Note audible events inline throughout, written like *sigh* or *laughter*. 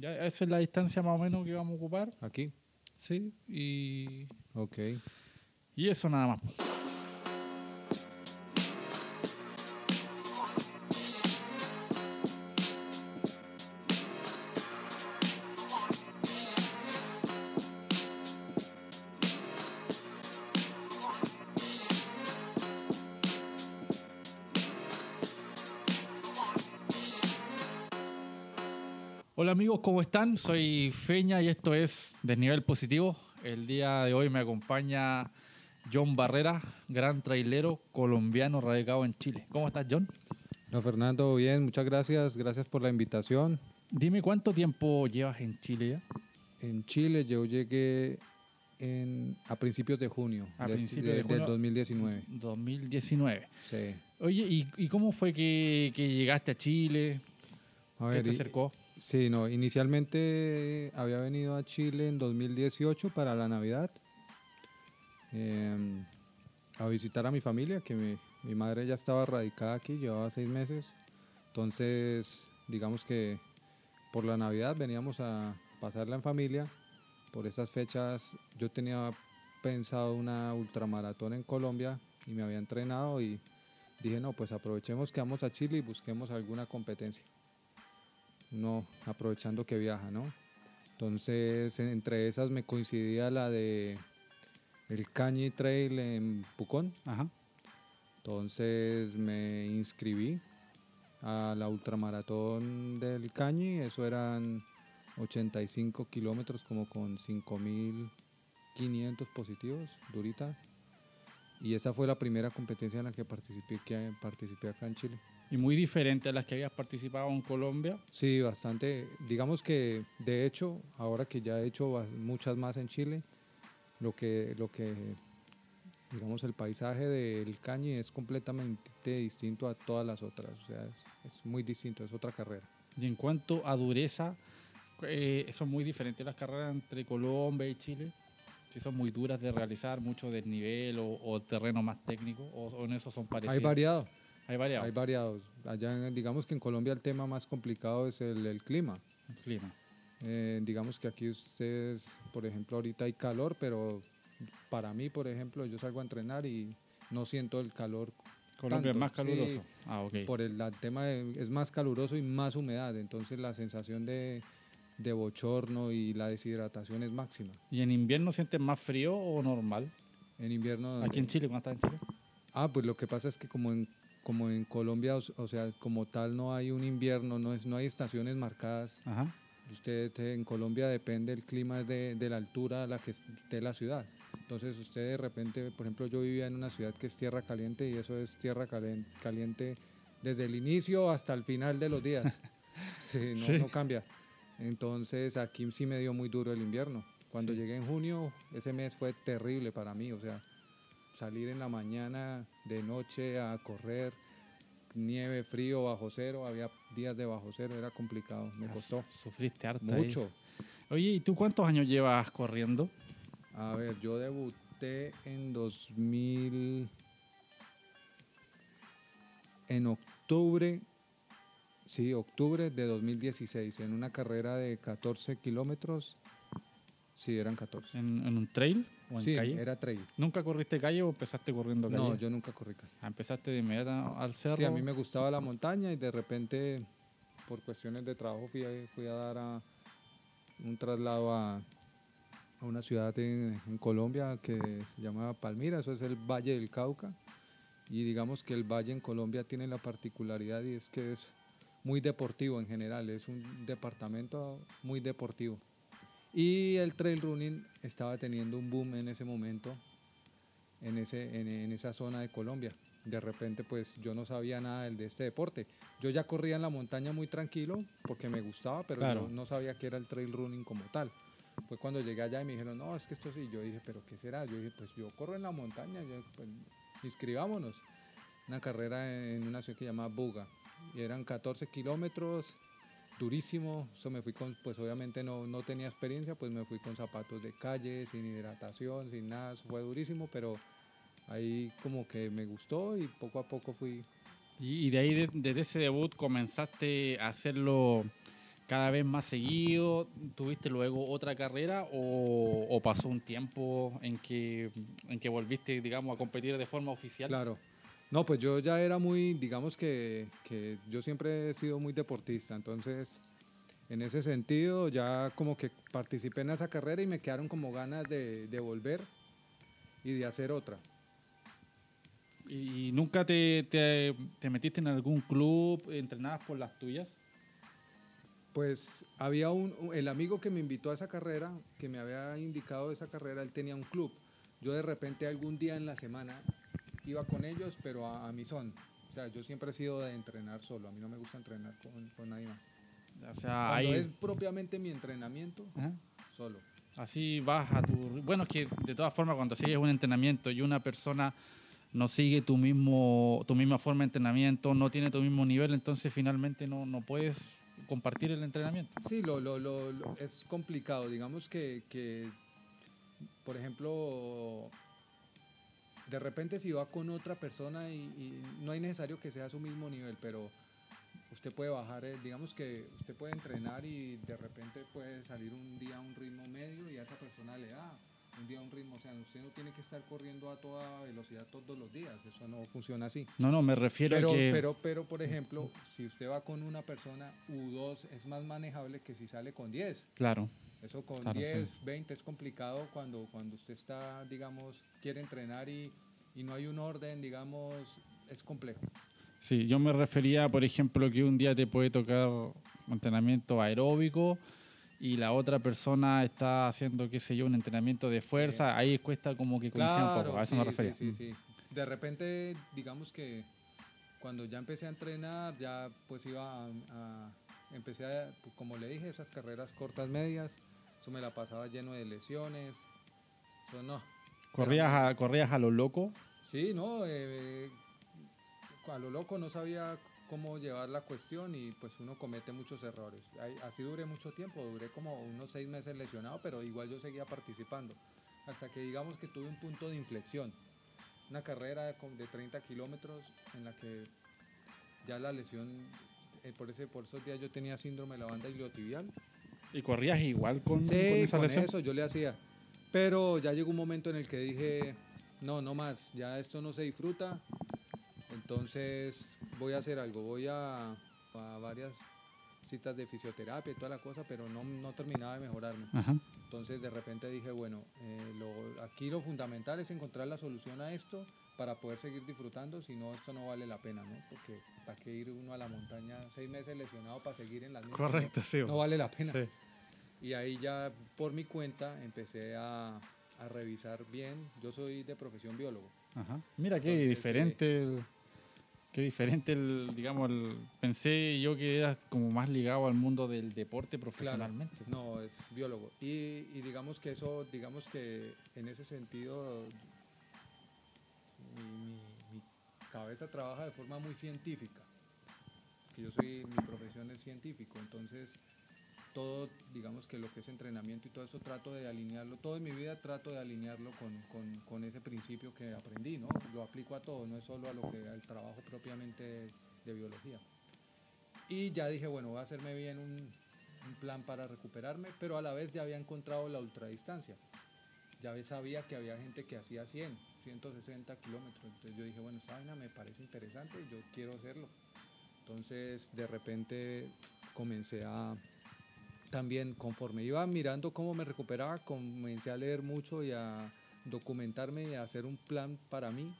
Ya, esa es la distancia más o menos que vamos a ocupar. Aquí. Sí, y, Ok. y eso nada más. Hola amigos, ¿cómo están? Soy Feña y esto es Desnivel Positivo. El día de hoy me acompaña John Barrera, gran trailero colombiano radicado en Chile. ¿Cómo estás, John? No, Fernando, bien, muchas gracias. Gracias por la invitación. Dime cuánto tiempo llevas en Chile ya. En Chile yo llegué en, a principios de junio, A de- principios de- de junio. del 2019. 2019. Sí. Oye, ¿y, y cómo fue que, que llegaste a Chile? A ¿Qué ver, te y- acercó? Sí, no, inicialmente había venido a Chile en 2018 para la Navidad eh, a visitar a mi familia, que mi, mi madre ya estaba radicada aquí, llevaba seis meses. Entonces, digamos que por la Navidad veníamos a pasarla en familia. Por esas fechas yo tenía pensado una ultramaratón en Colombia y me había entrenado y dije, no, pues aprovechemos que vamos a Chile y busquemos alguna competencia no aprovechando que viaja, ¿no? Entonces, entre esas me coincidía la de el Cañi Trail en Pucón. Ajá. Entonces me inscribí a la ultramaratón del Cañi, eso eran 85 kilómetros como con 5.500 positivos, durita. Y esa fue la primera competencia en la que participé, que participé acá en Chile. Y muy diferente a las que habías participado en Colombia. Sí, bastante. Digamos que, de hecho, ahora que ya he hecho muchas más en Chile, lo que, lo que, digamos, el paisaje del Cañi es completamente distinto a todas las otras. O sea, es, es muy distinto, es otra carrera. Y en cuanto a dureza, eh, son muy diferentes las carreras entre Colombia y Chile. Sí, son muy duras de realizar, mucho desnivel o, o terreno más técnico, o, o en eso son parecidos. Hay variado, Hay variado. hay variados. Allá, digamos que en Colombia el tema más complicado es el, el clima. El clima. Eh, digamos que aquí ustedes, por ejemplo, ahorita hay calor, pero para mí, por ejemplo, yo salgo a entrenar y no siento el calor Colombia es más caluroso. sí. Ah, ok. por el la- tema de- es más caluroso y más humedad, entonces la sensación de, de bochorno y la deshidratación es máxima. ¿Y en invierno sientes más frío o normal? En invierno... Aquí en Chile, cuando estás en Chile. Ah, pues lo que pasa es que como en, como en Colombia, o, sea, como tal no hay un invierno, no, es, no hay estaciones marcadas. Ajá. Usted eh, en Colombia depende el clima de, de la altura a la que esté la ciudad. Entonces usted de repente, por ejemplo, yo vivía en una ciudad que es tierra caliente y eso es tierra calen- caliente desde el inicio hasta el final de los días. *laughs* Sí, no, Sí. no cambia. Entonces aquí sí me dio muy duro el invierno. Cuando llegué en junio, ese mes fue terrible para mí. O sea, salir en la mañana, de noche a correr, nieve, frío, bajo cero, había días de bajo cero, era complicado, me costó Sufriste harta ahí. mucho. Oye, ¿y tú cuántos años llevas corriendo? A ver, yo debuté en 2000, en octubre, sí, octubre de 2016, en una carrera de 14 kilómetros, sí, eran 14. ¿En, en un trail o en Sí, calle? era trail. ¿Nunca corriste calle o empezaste corriendo calle? No, yo nunca corrí calle. Ah, Empezaste de inmediato al cerro. Sí, a mí me gustaba la montaña y de repente, por cuestiones de trabajo, fui a, fui a dar a un traslado a, a una ciudad en, en Colombia que se llama Palmira, eso es el Valle del Cauca. Y digamos que el valle en Colombia tiene la particularidad y es que es muy deportivo en general, es un departamento muy deportivo. Y el trail running estaba teniendo un boom en ese momento en, ese, en, en esa zona de Colombia. De repente, pues yo no sabía nada de este deporte. Yo ya corría en la montaña muy tranquilo porque me gustaba, pero Claro. no sabía que era el trail running como tal. Fue cuando llegué allá y me dijeron, no, es que esto sí. Yo dije, ¿pero qué será? Yo dije, pues yo corro en la montaña, yo, pues, inscribámonos. Una carrera en una ciudad que se llama Buga. Y eran 14 kilómetros, durísimo. Eso me fui con, pues obviamente no, no tenía experiencia, pues me fui con zapatos de calle, sin hidratación, sin nada. Eso fue durísimo, pero ahí como que me gustó y poco a poco fui. Y, y de ahí, de- desde ese debut, comenzaste a hacerlo cada vez más seguido? ¿Tuviste luego otra carrera o, o pasó un tiempo en que, en que volviste, digamos, a competir de forma oficial? Claro. No, pues yo ya era muy, digamos que, que yo siempre he sido muy deportista, entonces en ese sentido ya como que participé en esa carrera y me quedaron como ganas de, de volver y de hacer otra. ¿Y nunca te, te, te metiste en algún club, entrenabas por las tuyas? Pues había un, un- el amigo que me invitó a esa carrera, que me había indicado esa carrera, él tenía un club. Yo de repente algún día en la semana iba con ellos, pero a, a mi son. O sea, yo siempre he sido de entrenar solo, a mí no me gusta entrenar con, con nadie más. O sea, Cuando ahí... es propiamente mi entrenamiento, Ajá. solo. Así vas a tu... Bueno, es que de todas formas cuando sigues un entrenamiento y una persona no sigue tu mismo tu misma forma de entrenamiento, no tiene tu mismo nivel, entonces finalmente no, no puedes compartir el entrenamiento. Sí, lo, lo, lo- lo- es complicado. Digamos que, que, por ejemplo, de repente si va con otra persona y, y no hay necesario que sea a su mismo nivel, pero usted puede bajar, eh, digamos que usted puede entrenar y de repente puede salir un día a un ritmo medio y a esa persona le da un día a un ritmo. O sea, usted no tiene que estar corriendo a toda velocidad todos los días. Eso no funciona así. No, no, me refiero Pero, a que... pero, pero, por ejemplo, si usted va con una persona U2 es más manejable que si sale con 10. Claro. Eso con Claro, 10, sí. 20 es complicado cuando, cuando usted está, digamos, quiere entrenar y, y no hay un orden, digamos, es complejo. Sí, yo me refería, por ejemplo, que un día te puede tocar entrenamiento aeróbico y la otra persona está haciendo, qué sé yo, un entrenamiento de fuerza, ahí cuesta como que coincida un poco, a eso me sí, refería. Sí, sí, sí. De repente, digamos que cuando ya empecé a entrenar, ya pues iba a, a- empecé a, pues, como le dije, esas carreras cortas medias, eso me la pasaba lleno de lesiones, eso no. ¿Corrías a, corrías a lo loco? Sí, no, eh, a lo loco no sabía cómo llevar la cuestión y pues uno comete muchos errores. Así duré mucho tiempo, duré como unos seis meses lesionado, pero igual yo seguía participando. Hasta que digamos que tuve un punto de inflexión. Una carrera de 30 kilómetros en la que ya la lesión, eh, por, ese, por esos días yo tenía síndrome de la banda iliotibial. ¿Y corrías igual con, con Sí, esa con lesión? eso yo le hacía. Pero ya llegó un momento en el que dije, no, no más, ya esto no se disfruta. Entonces voy a hacer algo, voy a, a varias citas de fisioterapia y toda la cosa, pero no, no terminaba de mejorarme. Ajá. Entonces de repente dije, bueno, eh, lo- aquí lo fundamental es encontrar la solución a esto para poder seguir disfrutando, si no, esto no vale la pena, ¿no? Porque para qué ir uno a la montaña seis meses lesionado para seguir en la misma. Correcto, sí. No, no vale la pena. Sí. Y ahí ya por mi cuenta empecé a, a revisar bien. Yo soy de profesión biólogo. Ajá. Mira qué Entonces, diferente el, qué diferente el, digamos, el, pensé yo que eras como más ligado al mundo del deporte profesionalmente. No, es biólogo. Y, y digamos que eso, digamos que en ese sentido, mi, mi- mi cabeza trabaja de forma muy científica. Que yo soy, mi profesión es científico, entonces todo, digamos que lo que es entrenamiento y todo eso trato de alinearlo, todo en mi vida trato de alinearlo con, con- ese principio que aprendí, ¿no? Lo aplico a todo, no es solo a lo que al trabajo propiamente de biología. Y ya dije, bueno, voy a hacerme bien un, plan para recuperarme, pero a la vez ya había encontrado la ultradistancia. Ya sabía que había gente que hacía 100, 160 kilómetros. Entonces yo dije, bueno, esta vaina me parece interesante, yo quiero hacerlo. Entonces de repente comencé a, también conforme iba mirando cómo me recuperaba, comencé a leer mucho y a documentarme y a hacer un plan para mí,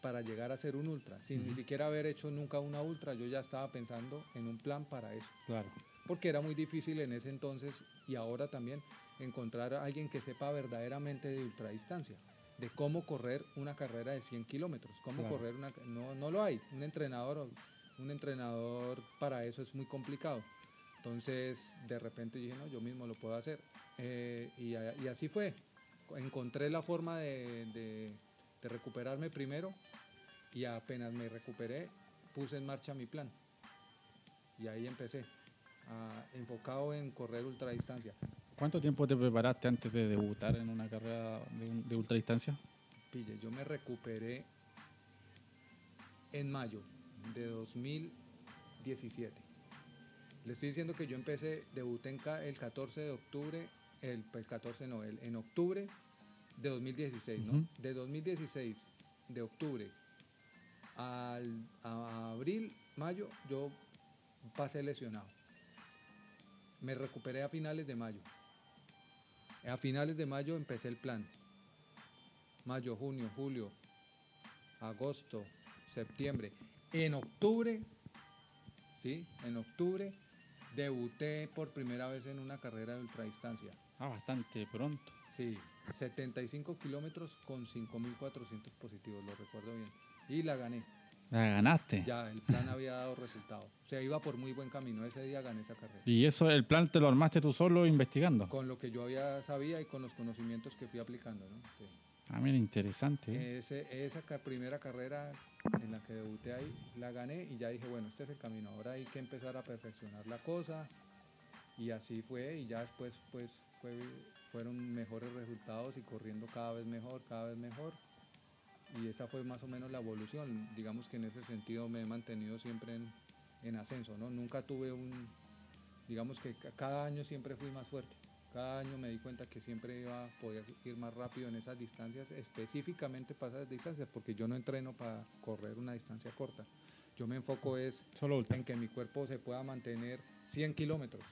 para llegar a ser un ultra. Sin ni siquiera haber hecho nunca una ultra, yo ya estaba pensando en un plan para eso Claro. porque era muy difícil en ese entonces y ahora también encontrar a alguien que sepa verdaderamente de ultradistancia, de cómo correr una carrera de 100 kilómetros, cómo Claro. correr una... No, no lo hay, un entrenador, un entrenador para eso es muy complicado. Entonces, de repente dije, no, yo mismo lo puedo hacer. Eh, y, así fue. Encontré la forma de, de- de recuperarme primero y apenas me recuperé, puse en marcha mi plan. Y ahí empecé, a- enfocado en correr ultradistancia. ¿Cuánto tiempo te preparaste antes de debutar en una carrera de, de ultradistancia? Pille, yo me recuperé en mayo de 2017. Le estoy diciendo que yo empecé, debuté en el 14 de octubre, el, pues 14 no, el- en octubre de 2016, ¿no? De 2016, de octubre al, a abril, mayo, yo pasé lesionado. Me recuperé a finales de mayo. A finales de mayo empecé el plan. Mayo, junio, julio, agosto, septiembre. En octubre, sí, en octubre debuté por primera vez en una carrera de ultradistancia. Ah, bastante pronto. Sí, 75 kilómetros con 5.400 positivos, lo recuerdo bien. Y la gané. La ganaste. Ya, el plan había dado resultado. O sea, iba por muy buen camino. Ese día gané esa carrera. Y eso, el plan te lo armaste tú solo investigando. Con lo que yo había sabía y con los conocimientos que fui aplicando, ¿no? Sí. Ah, mira, interesante. ¿eh? Esa primera carrera en la que debuté ahí, la gané y ya dije, bueno, este es el camino. Ahora hay que empezar a perfeccionar la cosa. Y así fue. Y ya después, pues, fue- fueron mejores resultados y corriendo cada vez mejor, cada vez mejor. Y esa fue más o menos la evolución. Digamos que en ese sentido me he mantenido siempre en, en ascenso, ¿no? Nunca tuve un, digamos que ca- cada año siempre fui más fuerte. Cada año me di cuenta que siempre iba a poder ir más rápido en esas distancias, específicamente para esas distancias, porque yo no entreno para correr una distancia corta. Yo me enfoco es Solo ultra. en que mi cuerpo se pueda mantener 100 kilómetros,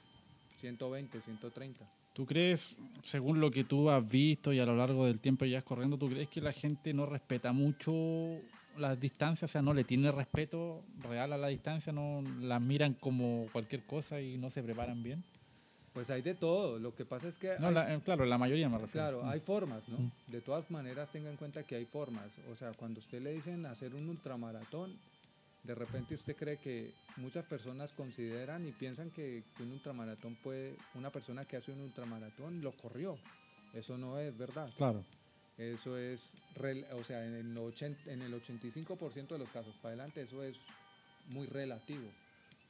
120, 130. ¿Tú crees, según lo que tú has visto y a lo largo del tiempo ya corriendo, tú crees que la gente no respeta mucho las distancias? O sea, no le tiene respeto real a la distancia, no la miran como cualquier cosa y no se preparan bien. Pues hay de todo. Lo que pasa es que No, hay- la- eh, claro, la mayoría me refiero. Claro, hay formas, ¿no? Mm. De todas maneras, tenga en cuenta que hay formas. O sea, cuando usted le dicen hacer un ultramaratón, de repente usted cree que muchas personas consideran y piensan que, que un ultramaratón puede, una persona que hace un ultramaratón lo corrió. Eso no es verdad. Claro. Eso es, o sea, en el, 80, en el 85% de los casos para adelante, eso es muy relativo.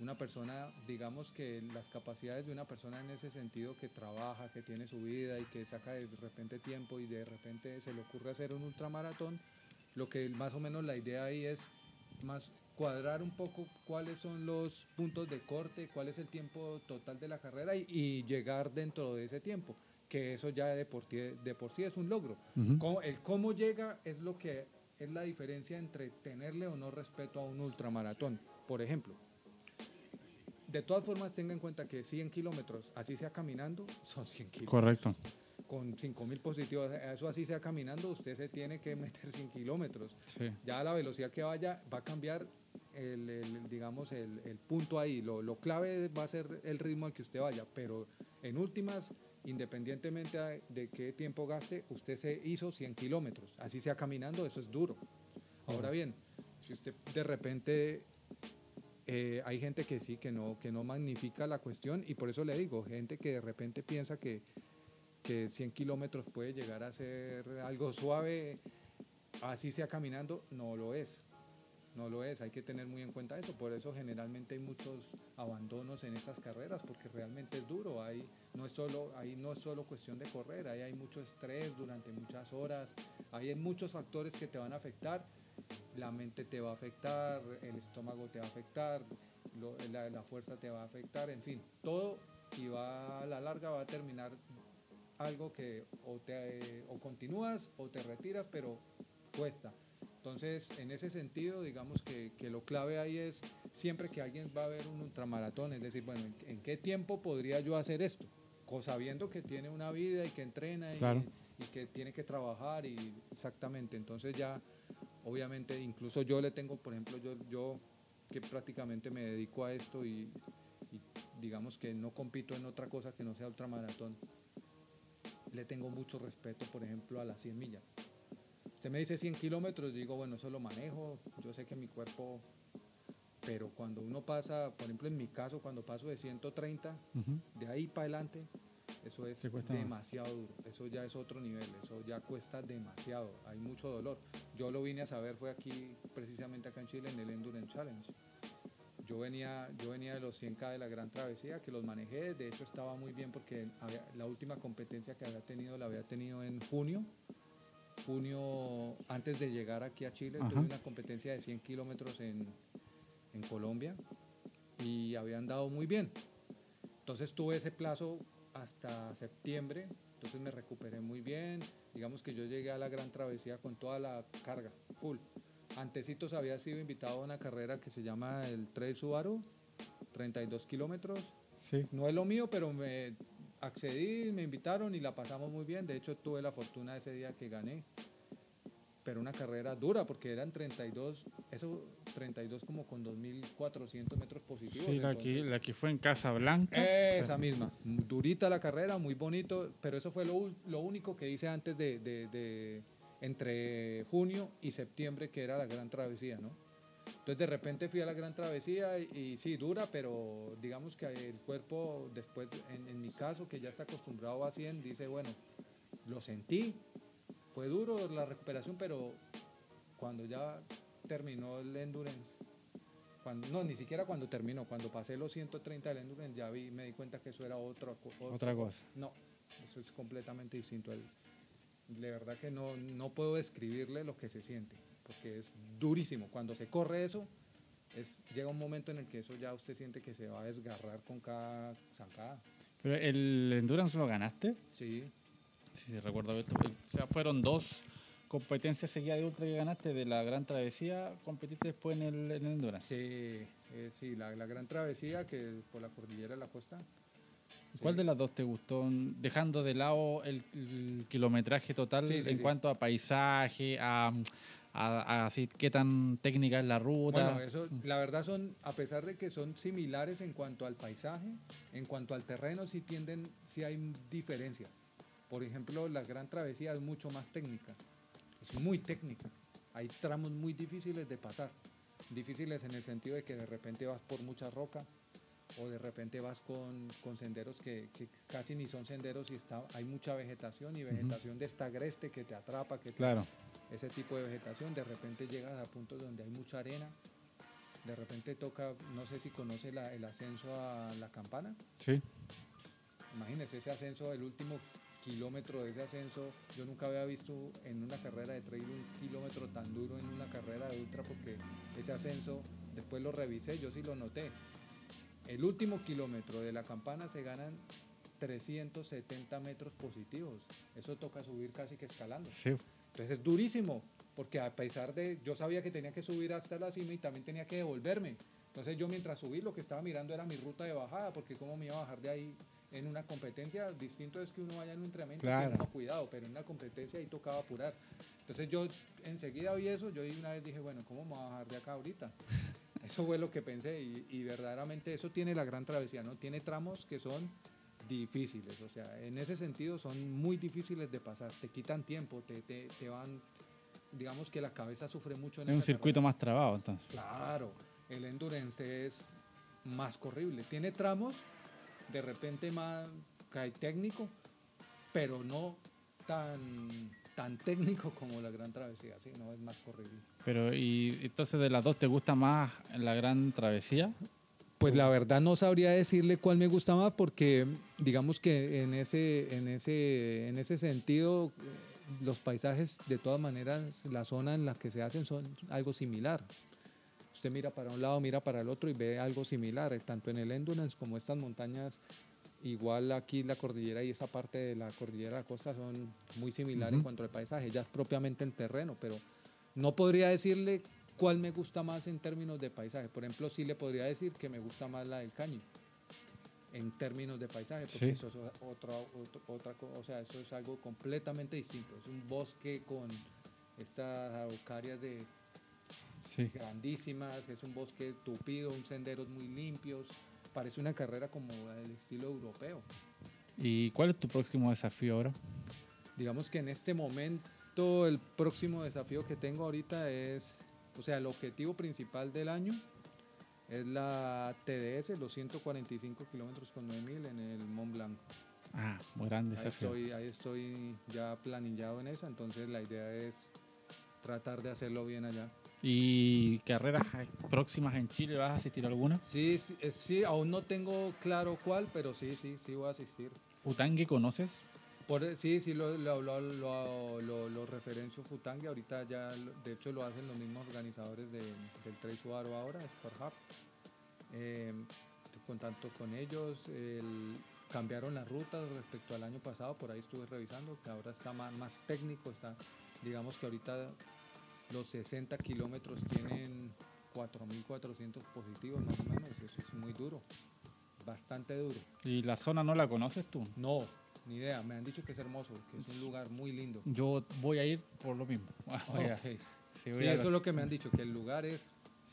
Una persona, digamos que las capacidades de una persona en ese sentido que trabaja, que tiene su vida y que saca de repente tiempo y de repente se le ocurre hacer un ultramaratón, lo que más o menos la idea ahí es más cuadrar un poco cuáles son los puntos de corte, cuál es el tiempo total de la carrera y, y llegar dentro de ese tiempo, que eso ya de por, de por sí es un logro. Cómo- el cómo llega es lo que es la diferencia entre tenerle o no respeto a un ultramaratón. Por ejemplo, de todas formas tenga en cuenta que 100 kilómetros, así sea caminando, *laughs* son 100 kilómetros. Correcto. Con 5.000 positivos, eso así sea caminando, usted se tiene que meter 100 kilómetros. Sí. Ya a la velocidad que vaya va a cambiar el, el, digamos, el, el punto ahí. Lo, lo clave va a ser el ritmo al que usted vaya, pero en últimas, independientemente de qué tiempo gaste, usted se hizo 100 kilómetros. Así sea caminando, eso es duro. Ahora bien, si usted de repente... eh, hay gente que sí, que no, que no magnifica la cuestión y por eso le digo, gente que de repente piensa que, que 100 kilómetros puede llegar a ser algo suave, así sea caminando, no lo es. No lo es, hay que tener muy en cuenta eso. Por eso generalmente hay muchos abandonos en estas carreras, porque realmente es duro. Ahí no es solo, ahí no es solo cuestión de correr, ahí hay mucho estrés durante muchas horas, ahí hay muchos factores que te van a afectar. La mente te va a afectar, el estómago te va a afectar, lo- la, la fuerza te va a afectar, en fin, todo y va a la larga va a terminar algo que o, te, o continúas o te retiras, pero cuesta. Entonces, en ese sentido, digamos que, que lo clave ahí es siempre que alguien va a ver un ultramaratón, es decir, bueno, ¿en, en qué tiempo podría yo hacer esto? Co- Sabiendo que tiene una vida y que entrena y, Claro. y que tiene que trabajar y exactamente. Entonces ya, obviamente, incluso yo le tengo, por ejemplo, yo, yo que prácticamente me dedico a esto y, y digamos que no compito en otra cosa que no sea ultramaratón, le tengo mucho respeto, por ejemplo, a las 100 millas. Usted me dice 100 kilómetros, digo, bueno, eso lo manejo, yo sé que mi cuerpo, pero cuando uno pasa, por ejemplo, en mi caso, cuando paso de 130, Ujú. de ahí para adelante, eso es más. demasiado duro, eso ya es otro nivel, eso ya cuesta demasiado, hay mucho dolor. Yo lo vine a saber, fue aquí, precisamente acá en Chile, en el Endurance Challenge. Yo venía, yo venía de los 100K de la Gran Travesía, que los manejé, de hecho estaba muy bien porque había- la última competencia que había tenido la había tenido en junio, junio antes de llegar aquí a Chile, Ajá. tuve una competencia de 100 kilómetros en, en Colombia y habían dado muy bien. Entonces tuve ese plazo hasta septiembre, entonces me recuperé muy bien. Digamos que yo llegué a la gran travesía con toda la carga, full. Antecitos había sido invitado a una carrera que se llama el Trail Subaru, 32 kilómetros. Sí. No es lo mío, pero me accedí, me invitaron y la pasamos muy bien. De hecho, tuve la fortuna ese día que gané. Pero una carrera dura, porque eran 32, eso 32 como con 2.400 metros positivos. Sí, la que, la que fue en Casablanca. esa misma. Durita la carrera, muy bonito, pero eso fue lo, lo único que hice antes de, de- de- entre junio y septiembre, que era la gran travesía, ¿no? Entonces de repente fui a la gran travesía y, y sí, dura, pero digamos que el cuerpo después, en, en mi caso, que ya está acostumbrado a 100, dice, bueno, lo sentí, fue duro la recuperación, pero cuando ya terminó el endurance, cuando, no, ni siquiera cuando terminó, cuando pasé los 130 del endurance, ya vi, me di cuenta que eso era otra, co- otra Otra cosa. No, eso es completamente distinto. El- de verdad que no, no puedo describirle lo que se siente, porque es durísimo. Cuando se corre eso, es, llega un momento en el que eso ya usted siente que se va a desgarrar con cada zancada. Pero el Endurance lo ganaste. Sí, Sí, sí, recuerdo esto. O sea, fueron dos competencias seguidas de ultra que ganaste de la Gran Travesía. Competiste después en el, en el Endurance. sí, eh, sí la, la gran travesía que por la cordillera de la costa. ¿Cuál Sí. de las dos te gustó? Dejando de lado el, el kilometraje total Sí, sí, en cuanto a paisaje, a, a- a así, qué tan técnica es la ruta. Bueno, eso, la verdad son, a pesar de que son similares en cuanto al paisaje, en cuanto al terreno, sí tienden, sí hay diferencias. Por ejemplo, la Gran Travesía es mucho más técnica, es muy técnica. Hay tramos muy difíciles de pasar, difíciles en el sentido de que de repente vas por mucha roca o de repente vas con, con senderos que, que casi ni son senderos y está, hay mucha vegetación y vegetación de esta agreste que te atrapa, que te claro. ese tipo de vegetación, de repente llegas a puntos donde hay mucha arena, de repente toca, no sé si conoce la- el ascenso a la campana, Sí. imagínese ese ascenso, el último kilómetro de ese ascenso, yo nunca había visto en una carrera de trail un kilómetro tan duro en una carrera de ultra porque ese ascenso, después lo revisé, yo sí lo noté, el último kilómetro de la campana se ganan 370 metros positivos, eso toca subir casi que escalando. Sí. Entonces es durísimo, porque a pesar de, yo sabía que tenía que subir hasta la cima y también tenía que devolverme. Entonces yo mientras subí lo que estaba mirando era mi ruta de bajada, porque cómo me iba a bajar de ahí en una competencia, distinto es que uno vaya en un entrenamiento Claro. uno cuidado, pero en una competencia ahí tocaba apurar. Entonces yo enseguida vi eso, yo una vez dije, bueno, ¿cómo me voy a bajar de acá ahorita? *laughs* Eso fue lo que pensé y, y verdaderamente eso tiene la gran travesía, ¿no? Tiene tramos que son difíciles, o sea, en ese sentido son muy difíciles de pasar, te quitan tiempo, te, te, te van, digamos que la cabeza sufre mucho en Es un circuito más trabado, entonces. Claro, el endurance es más corrible. Tiene tramos, de repente más técnico, pero no tan, tan técnico *laughs* como la gran travesía, sí, no es más corrible. Pero, ¿y entonces de las dos te gusta más la Gran Travesía? Pues la verdad no sabría decirle cuál me gusta más porque digamos que en ese, en ese, en ese sentido eh, los paisajes de todas maneras, la zona en la que se hacen son algo similar. Usted mira para un lado, mira para el otro y ve algo similar, eh, tanto en el endurance como estas montañas, igual aquí la cordillera y esa parte de la cordillera de la costa son muy similares en cuanto al paisaje, ya es propiamente el terreno, pero no podría decirle cuál me gusta más en términos de paisaje. Por ejemplo, sí le podría decir que me gusta más la del Caño en términos de paisaje, porque Sí. eso es otra, otra, otra co- o sea, eso es algo completamente distinto. Es un bosque con estas araucarias de Sí. grandísimas, es un bosque tupido, un senderos muy limpios, parece una carrera como del estilo europeo. ¿Y cuál es tu próximo desafío ahora? Digamos que en este momento el próximo desafío que tengo ahorita es, o sea, el objetivo principal del año es la TDS, los 145 kilómetros con 9000 en el Mont Blanc. Ah, muy grande Ahí desafío. estoy, ahí estoy ya planillado en esa, entonces la idea es tratar de hacerlo bien allá. ¿Y carreras próximas en Chile vas a asistir a alguna? Sí, sí, eh, sí, aún no tengo claro cuál, pero sí, sí, sí voy a asistir. ¿Futangue conoces? Por, sí, sí, lo, lo, lo, lo, lo- referencio Futangue, ahorita ya, de hecho lo hacen los mismos organizadores de- del Trail Subaru ahora, Sport Hub. Eh, contacto con ellos. el- cambiaron las rutas respecto al año pasado, por ahí estuve revisando, que ahora está más, más técnico, está, digamos que ahorita los 60 kilómetros tienen 4.400 positivos más o menos, eso es muy duro, bastante duro. ¿Y la zona no la conoces tú? No, ni idea, me han dicho que es hermoso, que es un lugar muy lindo. Yo voy a ir por lo mismo. Voy *laughs* a- Ok. si, voy Sí, eso es lo que me han dicho, que el lugar es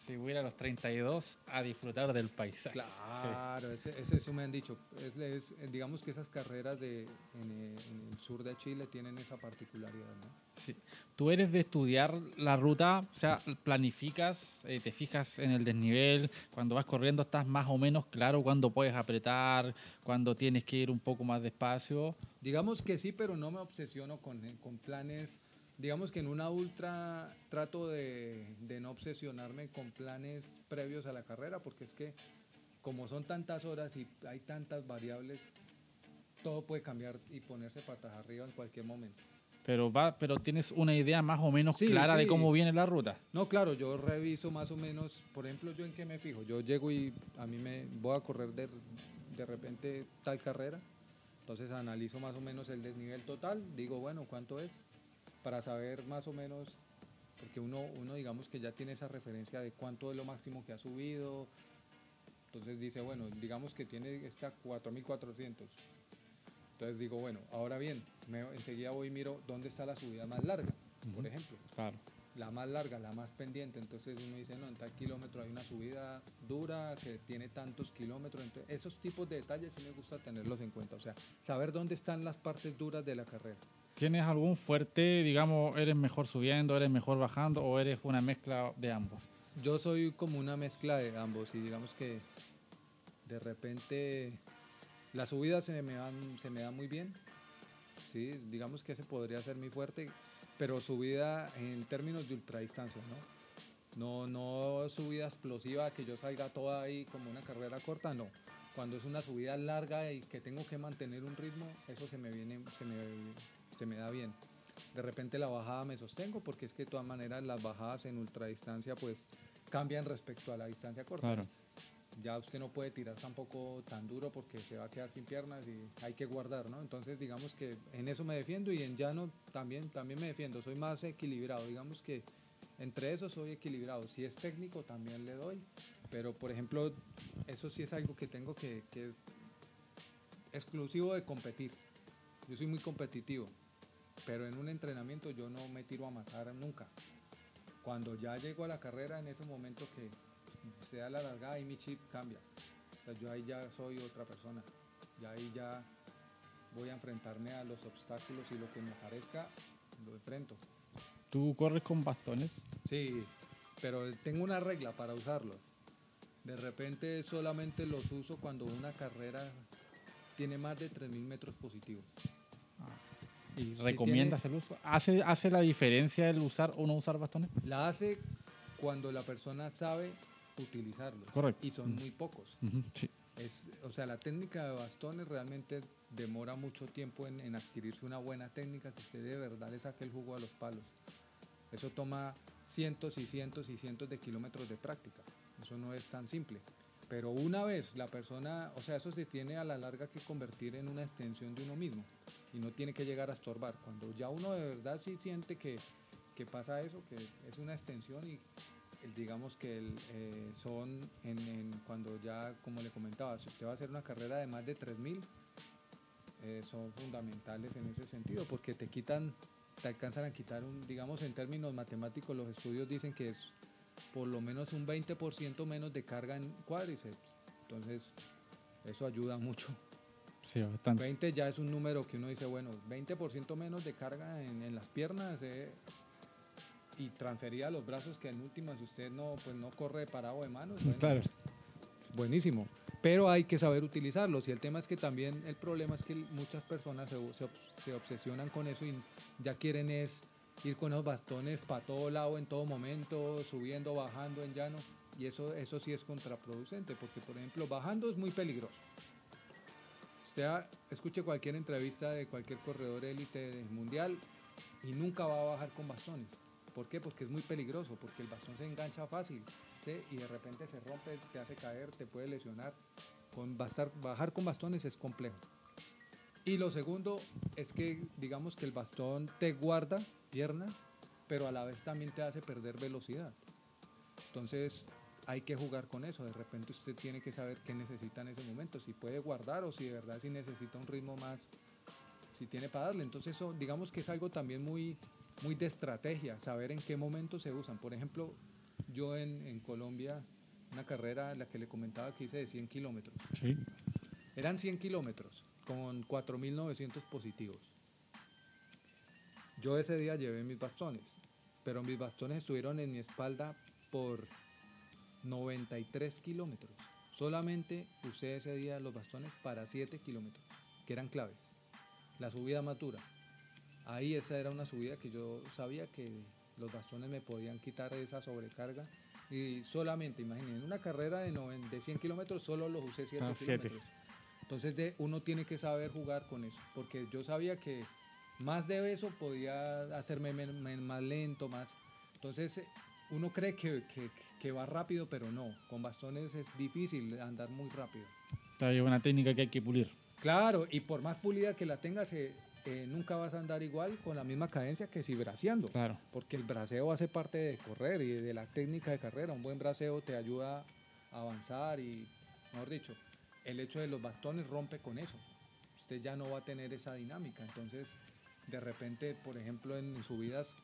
si voy a los 32 a disfrutar del paisaje. Claro, ese- ese- eso me han dicho. Es, es- digamos que esas carreras de, en, eh, en el sur de Chile tienen esa particularidad, ¿no? Sí. Tú eres de estudiar la ruta, o sea, planificas, eh, te fijas en el desnivel, cuando vas corriendo estás más o menos claro cuándo puedes apretar, cuándo tienes que ir un poco más despacio. Digamos que sí, pero no me obsesiono con, eh, con planes. Digamos que en una ultra trato de, de no obsesionarme con planes previos a la carrera, porque es que como son tantas horas y hay tantas variables, todo puede cambiar y ponerse patas arriba en cualquier momento. Pero, va, pero tienes una idea más o menos Sí, clara de sí. cómo viene la ruta. No, claro, yo reviso más o menos, por ejemplo, yo en qué me fijo. Yo llego y a mí me voy a correr de, de repente tal carrera, entonces analizo más o menos el desnivel total, digo, bueno, ¿cuánto es? Para saber más o menos, porque uno, uno digamos que ya tiene esa referencia de cuánto es lo máximo que ha subido, entonces dice, bueno, digamos que tiene esta 4400. Entonces digo, bueno, ahora bien, me- enseguida voy y miro dónde está la subida más larga, por ejemplo Claro. la más larga, la más pendiente. Entonces uno dice, no, en tal kilómetro hay una subida dura que tiene tantos kilómetros. Entonces, esos tipos de detalles sí me gusta tenerlos en cuenta. O sea, saber dónde están las partes duras de la carrera. ¿Tienes algún fuerte, digamos, eres mejor subiendo, eres mejor bajando o eres una mezcla de ambos? Yo soy como una mezcla de ambos y digamos que de repente las subidas se me dan, se muy bien. Sí, digamos que ese podría ser mi fuerte, pero subida en términos de ultradistancia, ¿no? No, no subida explosiva que yo salga toda ahí como una carrera corta, no. Cuando es una subida larga y que tengo que mantener un ritmo, eso se me viene, se me, se me da bien. De repente la bajada me sostengo porque es que de todas maneras las bajadas en ultradistancia pues cambian respecto a la distancia corta. Claro. Ya usted no puede tirar tampoco tan duro porque se va a quedar sin piernas y hay que guardar, ¿no? Entonces digamos que en eso me defiendo y en llano también, también me defiendo. Soy más equilibrado, digamos que entre eso soy equilibrado. Si es técnico también le doy, pero por ejemplo eso sí es algo que tengo que, que es exclusivo de competir. Yo soy muy competitivo, pero en un entrenamiento yo no me tiro a matar nunca. Cuando ya llego a la carrera, en ese momento que se da la largada y mi chip cambia. O sea, yo ahí ya soy otra persona. Y ahí ya voy a enfrentarme a los obstáculos y lo que me parezca, lo enfrento. ¿Tú corres con bastones? Sí, pero tengo una regla para usarlos. De repente solamente los uso cuando una carrera tiene más de 3.000 metros positivos. ¿Y Sí recomiendas el uso? ¿Hace, ¿Hace la diferencia el usar o no usar bastones? La hace cuando la persona sabe utilizarlos. Correcto. Y son muy pocos. Ujú, sí. Es, o sea, la técnica de bastones realmente demora mucho tiempo en, en adquirirse una buena técnica que usted de verdad le saque el jugo a los palos. Eso toma cientos y cientos y cientos de kilómetros de práctica. Eso no es tan simple. Pero una vez la persona, o sea, eso se tiene a la larga que convertir en una extensión de uno mismo y no tiene que llegar a estorbar. Cuando ya uno de verdad sí siente que, que pasa eso, que es una extensión y digamos que eh, son en cuando ya, como le comentaba, si usted va a hacer una carrera de más de 3000, eh, son fundamentales en ese sentido, porque te quitan, te alcanzan a quitar un, digamos en términos matemáticos, los estudios dicen que es por lo menos un 20% menos de carga en cuádriceps. Entonces, eso ayuda mucho. Sí, bastante. 20 ya es un número que uno dice, bueno, 20% menos de carga en, en las piernas eh, y transferir a los brazos que en últimas si usted no, pues no corre parado de manos. bueno, Claro. buenísimo. Pero hay que saber utilizarlos. Y el tema es que también el problema es que muchas personas se, se obsesionan con eso y ya quieren es ir con los bastones para todo lado en todo momento, subiendo, bajando en llano. Y eso, eso sí es contraproducente, porque por ejemplo, bajando es muy peligroso. Usted escuche cualquier entrevista de cualquier corredor élite mundial y nunca va a bajar con bastones. ¿Por qué? Porque es muy peligroso, porque el bastón se engancha fácil ¿sí? y de repente se rompe, te hace caer, te puede lesionar. con bajar con bastones es complejo. Y lo segundo es que digamos que el bastón te guarda pierna, pero a la vez también te hace perder velocidad. Entonces hay que jugar con eso. De repente usted tiene que saber qué necesita en ese momento, si puede guardar o si de verdad si necesita un ritmo más, si tiene para darle. Entonces eso digamos que es algo también muy, muy de estrategia, saber en qué momento se usan. Por ejemplo, yo en, en Colombia, una carrera, la que le comentaba que hice de 100 kilómetros, Sí. eran 100 kilómetros con 4.900 positivos. Yo ese día llevé mis bastones, pero mis bastones estuvieron en mi espalda por 93 kilómetros. Solamente usé ese día los bastones para 7 kilómetros, que eran claves. La subida más dura. Ahí esa era una subida que yo sabía que los bastones me podían quitar esa sobrecarga. Y solamente, imaginen, en una carrera de, noven- de 100 kilómetros solo los usé 7 Ah, kilómetros. Entonces de, uno tiene que saber jugar con eso, porque yo sabía que más de eso podía hacerme más lento, más... Entonces eh, uno cree que, que- que va rápido, pero no, con bastones es difícil andar muy rápido. Hay una técnica que hay que pulir. Claro, y por más pulida que la tengas, eh, eh, nunca vas a andar igual con la misma cadencia que si braceando. Claro. Porque el braceo hace parte de correr y de la técnica de carrera. Un buen braceo te ayuda a avanzar y, mejor dicho, el hecho de los bastones rompe con eso. Usted ya no va a tener esa dinámica. Entonces, de repente, por ejemplo, en subidas,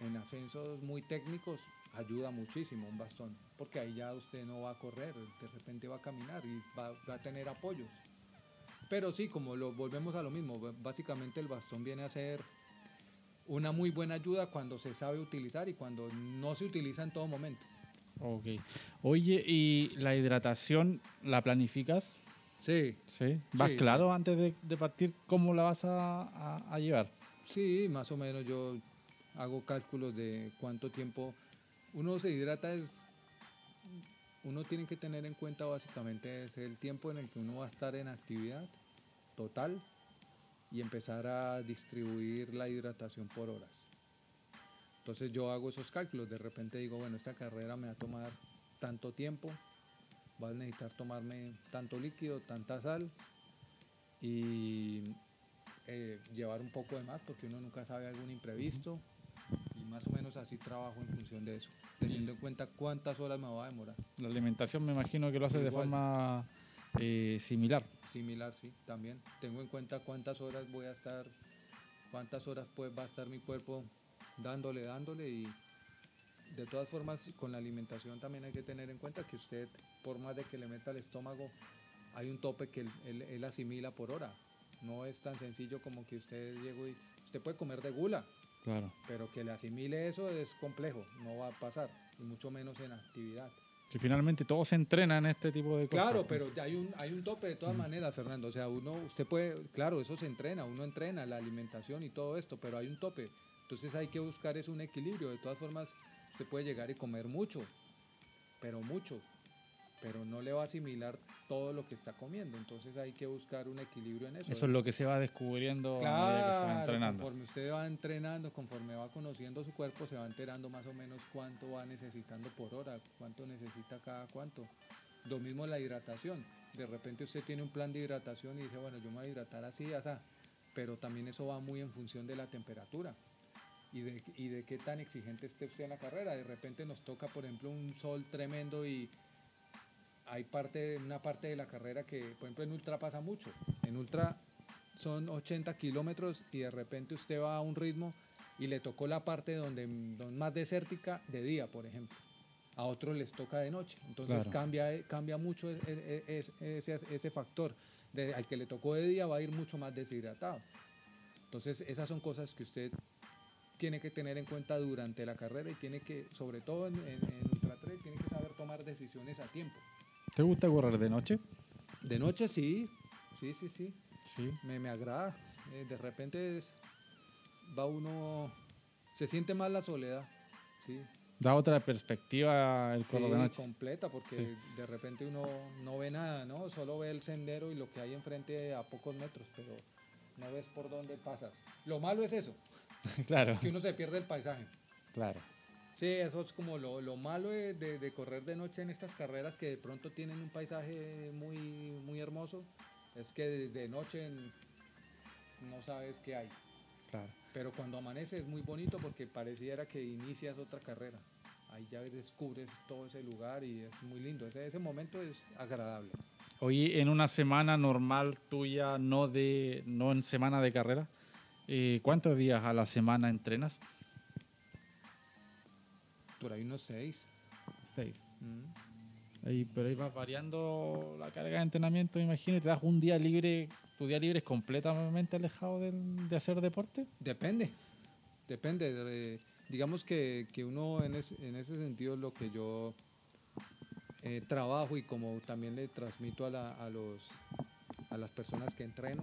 en ascensos muy técnicos, ayuda muchísimo un bastón. Porque ahí ya usted no va a correr, de repente va a caminar y va, va a tener apoyos. Pero sí, como lo volvemos a lo mismo, básicamente el bastón viene a ser una muy buena ayuda cuando se sabe utilizar y cuando no se utiliza en todo momento. Ok. Oye, ¿y la hidratación la planificas? Sí, Sí. ¿Vas Sí. claro antes de, de partir cómo la vas a, a- a llevar? Sí, más o menos yo hago cálculos de cuánto tiempo uno se hidrata es uno tiene que tener en cuenta básicamente es el tiempo en el que uno va a estar en actividad total y empezar a distribuir la hidratación por horas. Entonces yo hago esos cálculos, de repente digo, bueno, esta carrera me va a tomar tanto tiempo, va a necesitar tomarme tanto líquido, tanta sal y eh, llevar un poco de más porque uno nunca sabe algún imprevisto y más o menos así trabajo en función de eso, teniendo en cuenta cuántas horas me va a demorar. La alimentación me imagino que lo haces de Igual. forma eh, similar. Similar, sí, también. Tengo en cuenta cuántas horas voy a estar, cuántas horas pues va a estar mi cuerpo dándole, dándole y de todas formas con la alimentación también hay que tener en cuenta que usted, por más de que le meta al estómago, hay un tope que él, él- él asimila por hora. No es tan sencillo como que usted llegue y usted puede comer de gula, Claro. pero que le asimile eso es complejo, no va a pasar, y mucho menos en actividad. Si finalmente todos se entrenan en este tipo de cosas. Claro, pero ya hay un, hay un tope de todas maneras, Fernando. O sea, uno, usted puede, claro, eso se entrena, uno entrena la alimentación y todo esto, pero hay un tope. Entonces hay que buscar es un equilibrio. De todas formas, usted puede llegar y comer mucho, pero mucho, pero no le va a asimilar todo lo que está comiendo. Entonces hay que buscar un equilibrio en eso. Eso es lo que se va descubriendo medida que se va Claro, entrenando. conforme usted va entrenando, conforme va conociendo su cuerpo, se va enterando más o menos cuánto va necesitando por hora, cuánto necesita cada cuánto. Lo mismo la hidratación. De repente usted tiene un plan de hidratación y dice, bueno, yo me voy a hidratar así, así. Pero también eso va muy en función de la temperatura y de, y de qué tan exigente esté usted en la carrera. De repente nos toca, por ejemplo, un sol tremendo y hay parte, una parte de la carrera que, por ejemplo, en ultra pasa mucho. En ultra son 80 kilómetros y de repente usted va a un ritmo y le tocó la parte donde, donde más desértica de día, por ejemplo. A otros les toca de noche. Entonces Claro. cambia, cambia mucho e- e- e- ese, ese factor. De- al que le tocó de día va a ir mucho más deshidratado. Entonces esas son cosas que usted tiene que tener en cuenta durante la carrera y tiene que, sobre todo en, en, en ultra trail, tiene que saber tomar decisiones a tiempo. ¿Te gusta correr de noche? De noche sí, sí, sí, sí. Sí. Me, me agrada. Eh, de repente es- va uno, se siente más la soledad, sí. Da otra perspectiva el Sí, correr de noche. completa, porque Sí. de repente uno no ve nada, ¿no? Solo ve el sendero y lo que hay enfrente a pocos metros, pero no ves por dónde pasas. Lo malo es eso, *laughs* claro, que uno se pierde el paisaje. claro. Sí, eso es como lo, lo malo de, de- de correr de noche en estas carreras que de pronto tienen un paisaje muy, muy hermoso. Es que de, de noche no sabes qué hay. Claro. Pero cuando amanece es muy bonito porque pareciera que inicias otra carrera. Ahí ya descubres todo ese lugar y es muy lindo. Ese, ese momento es agradable. Hoy en una semana normal tuya, no de no en semana de carrera, eh, ¿cuántos días a la semana entrenas? Por ahí unos seis. Seis. Mm. Ahí, pero ahí vas variando la carga de entrenamiento, me imagino, y te das un día libre, tu día libre es completamente alejado del- de hacer deporte. Depende, depende. de- digamos que, que uno en, es- en ese sentido lo que yo eh, trabajo y como también le transmito a, la- a los, a las personas que entreno,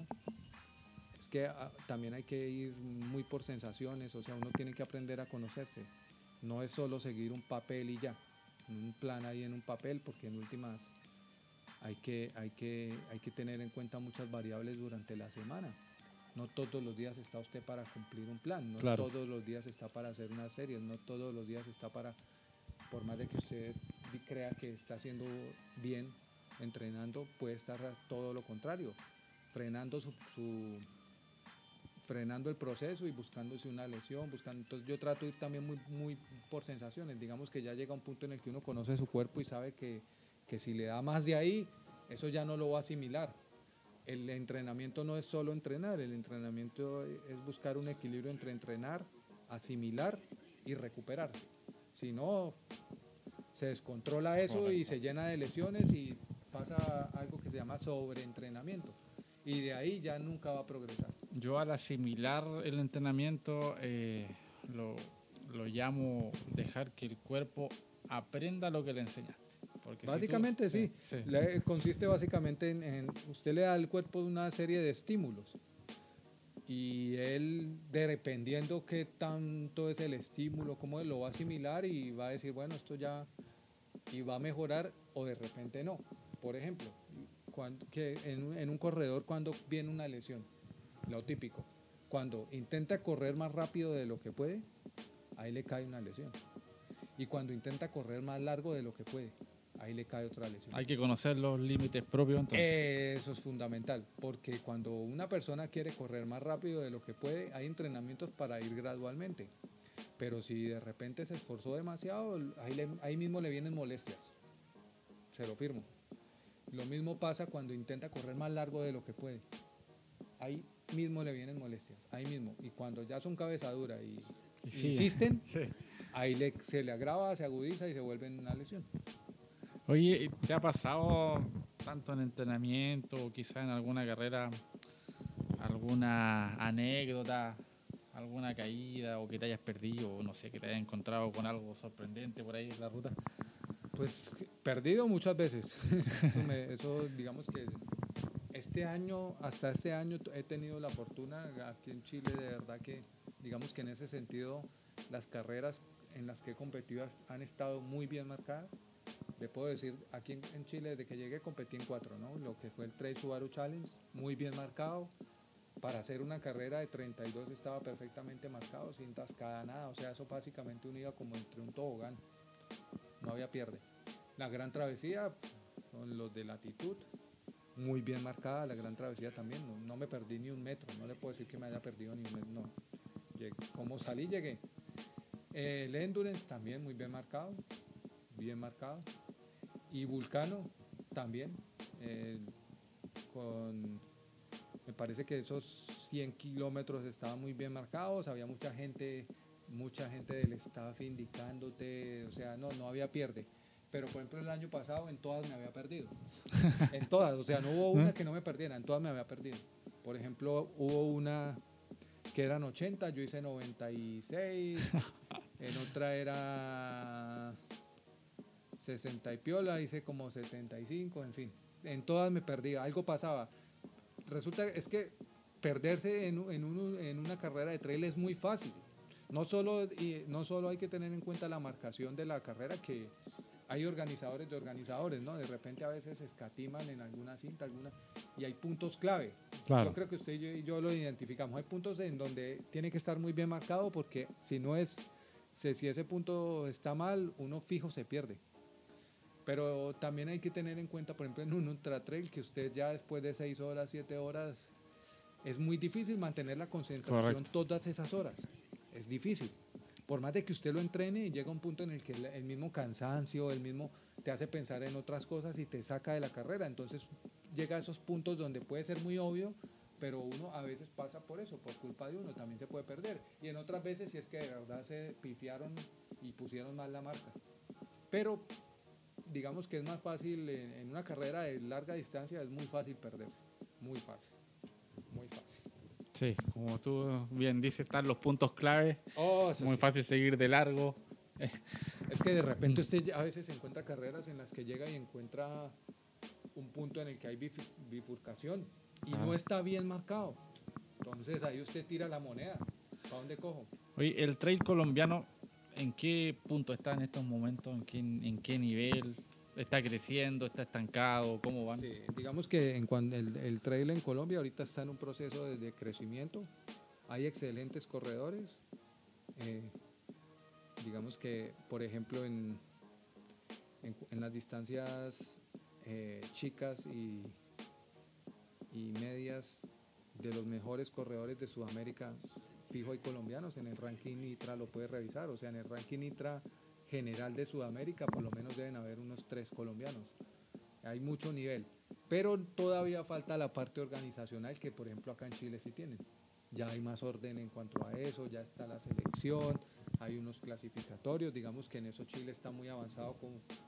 es que ah, también hay que ir muy por sensaciones, o sea, uno tiene que aprender a conocerse. No es solo seguir un papel y ya, un plan ahí en un papel, porque en últimas hay que, hay que, hay que tener en cuenta muchas variables durante la semana. No todos los días está usted para cumplir un plan, no Claro. todos los días está para hacer una serie, no todos los días está para, por más de que usted crea que está haciendo bien entrenando, puede estar todo lo contrario, frenando su, su- frenando el proceso y buscándose una lesión, buscando, entonces yo trato de ir también muy, muy por sensaciones, digamos que ya llega un punto en el que uno conoce su cuerpo y sabe que, que si le da más de ahí, eso ya no lo va a asimilar. El entrenamiento no es solo entrenar, el entrenamiento es buscar un equilibrio entre entrenar, asimilar y recuperarse. Si no, se descontrola eso y se llena de lesiones y pasa algo que se llama sobreentrenamiento. Y de ahí ya nunca va a progresar. Yo al asimilar el entrenamiento eh, lo, lo llamo dejar que el cuerpo aprenda lo que le enseñaste. Porque si tú- Básicamente sí. sí. Le- consiste básicamente en, en- usted le da al cuerpo una serie de estímulos y él dependiendo qué tanto es el estímulo, cómo lo va a asimilar y va a decir, bueno, esto ya y va a mejorar o de repente no. Por ejemplo, cuando, que en un corredor cuando viene una lesión, lo típico, cuando intenta correr más rápido de lo que puede, ahí le cae una lesión. Y cuando intenta correr más largo de lo que puede, ahí le cae otra lesión. Hay que conocer los límites propios entonces. Eso es fundamental, porque cuando una persona quiere correr más rápido de lo que puede, hay entrenamientos para ir gradualmente. Pero si de repente se esforzó demasiado, ahí, le- ahí mismo le vienen molestias. Se lo firmo. Lo mismo pasa cuando intenta correr más largo de lo que puede. Ahí mismo le vienen molestias, ahí mismo. Y cuando ya son cabezadura y, Y sí. insisten, *laughs* Sí. ahí le- se le agrava, se agudiza y se vuelve una lesión. Oye, ¿te ha pasado tanto en entrenamiento o quizá en alguna carrera alguna anécdota, alguna caída o que te hayas perdido o no sé, que te hayas encontrado con algo sorprendente por ahí en la ruta? Pues perdido muchas veces. *laughs* eso, me- eso, digamos que este año, hasta este año he tenido la fortuna aquí en Chile, de verdad que, digamos que en ese sentido, las carreras en las que he competido han estado muy bien marcadas. Le puedo decir, aquí en, Chile, desde que llegué competí en cuatro, ¿no? Lo que fue el Trail Subaru Challenge, muy bien marcado. Para hacer una carrera de 32 estaba perfectamente marcado, sin tascada, nada. O sea, eso básicamente uno iba como entre un tobogán no había pierde. La gran travesía, con los de latitud, muy bien marcada la gran travesía también, no, no me perdí ni un metro, no le puedo decir que me haya perdido ni un metro, no. Llegué- como salí, llegué. El Endurance también muy bien marcado, bien marcado. Y Vulcano también, eh, con, me parece que esos 100 kilómetros estaban muy bien marcados, había mucha gente mucha gente del staff indicándote, o sea, no, no había pierde. Pero por ejemplo el año pasado en todas me había perdido. *laughs* En todas, o sea, no hubo una que no me perdiera, en todas me había perdido. Por ejemplo, hubo una que eran 80, yo hice 96, *laughs* en otra era 60 y piola, hice como 75, en fin. En todas me perdía, algo pasaba. Resulta es que perderse en, un- en un- en una carrera de trail es muy fácil. No solo, y no solo hay que tener en cuenta la marcación de la carrera, que hay organizadores de organizadores, ¿no? De repente a veces escatiman en alguna cinta, alguna, y hay puntos clave. Claro. Yo creo que usted y yo, y yo lo identificamos. Hay puntos en donde tiene que estar muy bien marcado porque si no es, si, si ese punto está mal, uno fijo se pierde. Pero también hay que tener en cuenta, por ejemplo, en un ultra trail, que usted ya después de 6 horas, 7 horas, es muy difícil mantener la concentración todas esas horas. Es difícil. Por más de que usted lo entrene y llega un punto en el que el mismo cansancio, el mismo te hace pensar en otras cosas y te saca de la carrera. Entonces llega a esos puntos donde puede ser muy obvio, pero uno a veces pasa por eso, por culpa de uno, también se puede perder. Y en otras veces si es que de verdad se pifiaron y pusieron mal la marca. Pero digamos que es más fácil en, una carrera de larga distancia, es muy fácil perderse, muy fácil, como tú bien dices, están los puntos clave, oh, muy fácil seguir de largo. Es que de repente usted a veces encuentra carreras en las que llega y encuentra un punto en el que hay bifurcación y no está bien marcado. Entonces ahí usted tira la moneda. ¿Para dónde cojo? Oye, el trail colombiano, ¿en qué punto está en estos momentos? ¿En qué, en qué nivel? ¿Está creciendo? ¿Está estancado? ¿Cómo van? Sí, digamos que en cuando el, el, trail en Colombia ahorita está en un proceso de, crecimiento. Hay excelentes corredores. Eh, digamos que, por ejemplo, en, en, las distancias eh, chicas y, y medias de los mejores corredores de Sudamérica, fijo y colombianos, en el ranking Nitra lo puede revisar, o sea, en el ranking Nitra general de Sudamérica por lo menos deben haber unos tres colombianos. Hay mucho nivel, pero todavía falta la parte organizacional que por ejemplo acá en Chile sí tienen. Ya hay más orden en cuanto a eso, ya está la selección, hay unos clasificatorios, digamos que en eso Chile está muy avanzado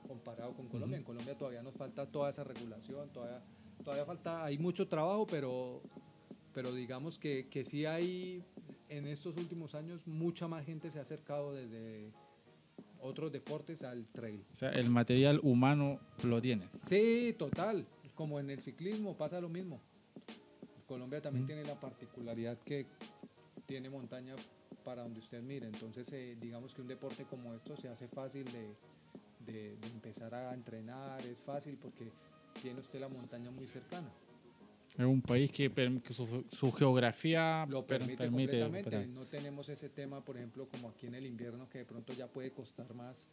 comparado con Colombia. En Colombia todavía nos falta toda esa regulación, todavía todavía falta, hay mucho trabajo, pero, pero digamos que, que sí hay en estos últimos años mucha más gente se ha acercado desde otros deportes al trail. O sea, el material humano lo tiene. Sí, total. Como en el ciclismo pasa lo mismo. Colombia también tiene la particularidad que tiene montaña para donde usted mire. Entonces, eh, digamos que un deporte como esto se hace fácil de, de, de empezar a entrenar, es fácil porque tiene usted la montaña muy cercana. Es un país que, su, geografía lo permite, completamente. No tenemos ese tema, por ejemplo, como aquí en el invierno, que de pronto ya puede costar más.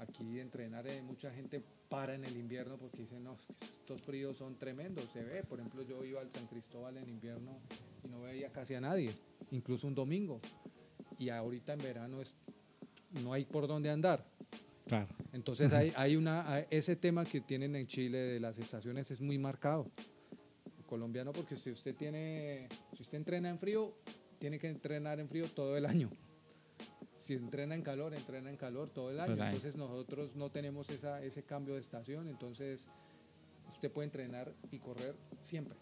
Aquí entrenar, eh, mucha gente para en el invierno porque dicen, no, estos fríos son tremendos. Se ve, por ejemplo, yo iba al San Cristóbal en invierno y no veía casi a nadie, incluso un domingo. Y ahorita en verano es, no hay por dónde andar. Entonces hay, hay una, ese tema que tienen en Chile de las estaciones es muy marcado. Colombiano porque si usted tiene, si usted entrena en frío, tiene que entrenar en frío todo el año. Si entrena en calor, entrena en calor todo el año. Entonces nosotros no tenemos esa, ese cambio de estación, entonces usted puede entrenar y correr siempre,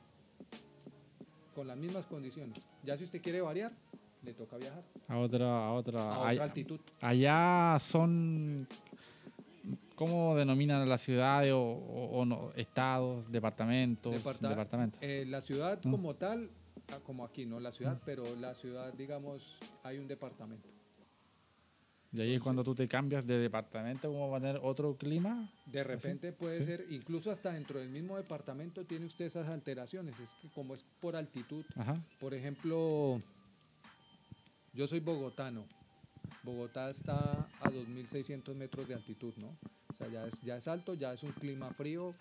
con las mismas condiciones. Ya si usted quiere variar, le toca viajar. A otra, a otra, a otra altitud. Allá son ¿Cómo denominan la ciudad o, no, estados, departamentos? departamentos? Eh, la ciudad mm. como tal, ah, como aquí, no la ciudad, mm. pero la ciudad, digamos, hay un departamento. Y ahí es cuando tú te cambias de departamento, ¿cómo va a tener otro clima? De repente puede ser, incluso hasta dentro del mismo departamento tiene usted esas alteraciones. Es que como es por altitud, por ejemplo, yo soy bogotano. Bogotá está a 2.600 metros de altitud, ¿no? O sea, ya es, ya es alto, ya es un clima frío.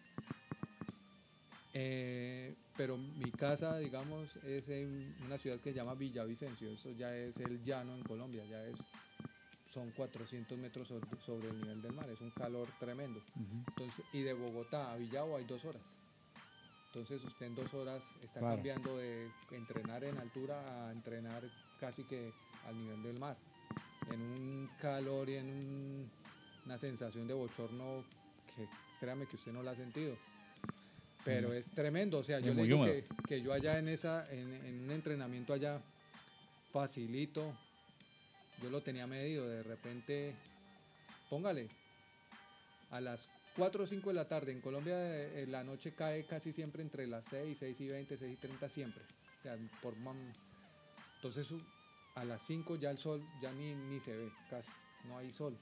Eh, pero mi casa, digamos, es en una ciudad que se llama Villavicencio. Eso ya es el llano en Colombia, ya es son 400 metros sobre, el nivel del mar, es un calor tremendo. Entonces, y de Bogotá a Villavo hay dos horas. Entonces usted en dos horas está cambiando de entrenar en altura a entrenar casi que al nivel del mar. En un calor y en un una sensación de bochorno que créame que usted no la ha sentido. Pero es tremendo, o sea, yo le digo que, yo allá en, esa, en, un entrenamiento allá facilito, yo lo tenía medido, de repente, póngale, a las 4 o 5 de la tarde, en Colombia eh, la noche cae casi siempre entre las 6, 6 y 20, 6 y 30 siempre. O sea, por entonces a las 5 ya el sol ya ni, ni se ve, casi, no hay sol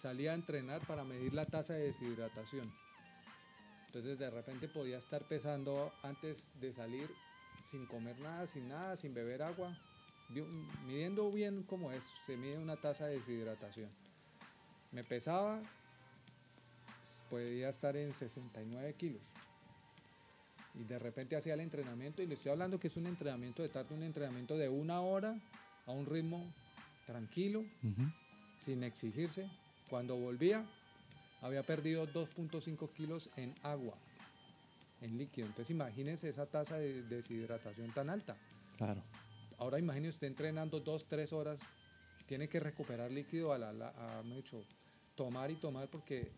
salía a entrenar para medir la tasa de deshidratación. Entonces de repente podía estar pesando antes de salir sin comer nada, sin nada, sin beber agua, midiendo bien cómo es, se mide una tasa de deshidratación. Me pesaba, podía estar en 69 kilos. Y de repente hacía el entrenamiento, y le estoy hablando que es un entrenamiento de tarde, un entrenamiento de una hora a un ritmo tranquilo, sin exigirse. Cuando volvía, había perdido 2.5 kilos en agua, en líquido. Entonces imagínense esa tasa de deshidratación tan alta. Claro. Ahora imagínese usted entrenando dos, tres horas, tiene que recuperar líquido a, la, a mucho, tomar y tomar porque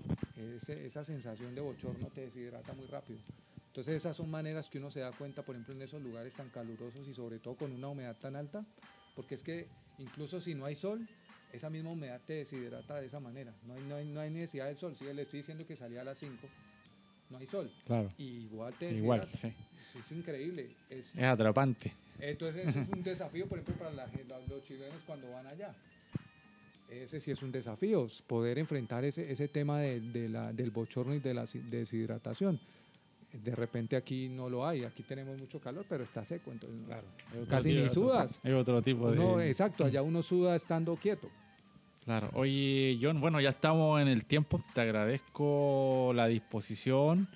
esa sensación de bochorno te deshidrata muy rápido. Entonces esas son maneras que uno se da cuenta, por ejemplo, en esos lugares tan calurosos y sobre todo con una humedad tan alta, porque es que incluso si no hay sol, esa misma humedad te deshidrata de esa manera. No hay, no hay, no hay necesidad del sol. Si le estoy diciendo que salía a las 5, no hay sol. Claro. igual te Igual, sí. Es, increíble. Es, es atrapante. Entonces eso es *laughs* un desafío, por ejemplo, para los chilenos cuando van allá. Ese sí es un desafío, poder enfrentar ese, ese tema de, la, del bochorno y de la deshidratación. De repente aquí no lo hay, aquí tenemos mucho calor, pero está seco, entonces casi ni sudas. Hay otro tipo de... No, exacto, allá uno suda estando quieto. Claro. Oye, John, bueno, ya estamos en el tiempo. Te agradezco la disposición.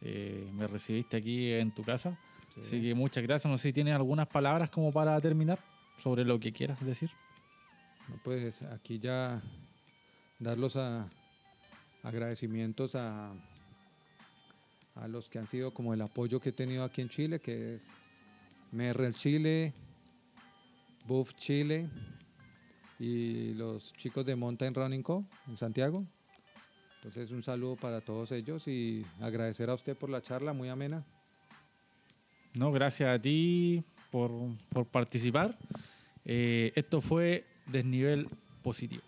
Eh, me recibiste aquí en tu casa. Así que muchas gracias. No sé si tienes algunas palabras como para terminar sobre lo que quieras decir. pues aquí ya dar los agradecimientos a, a los que han sido como el apoyo que he tenido aquí en Chile, que es Merrell Chile, Buff Chile, y los chicos de Mountain Running Co. en Santiago. Entonces un saludo para todos ellos y agradecer a usted por la charla, muy amena. No, gracias a ti por, participar. Eh, esto fue Desnivel Positivo.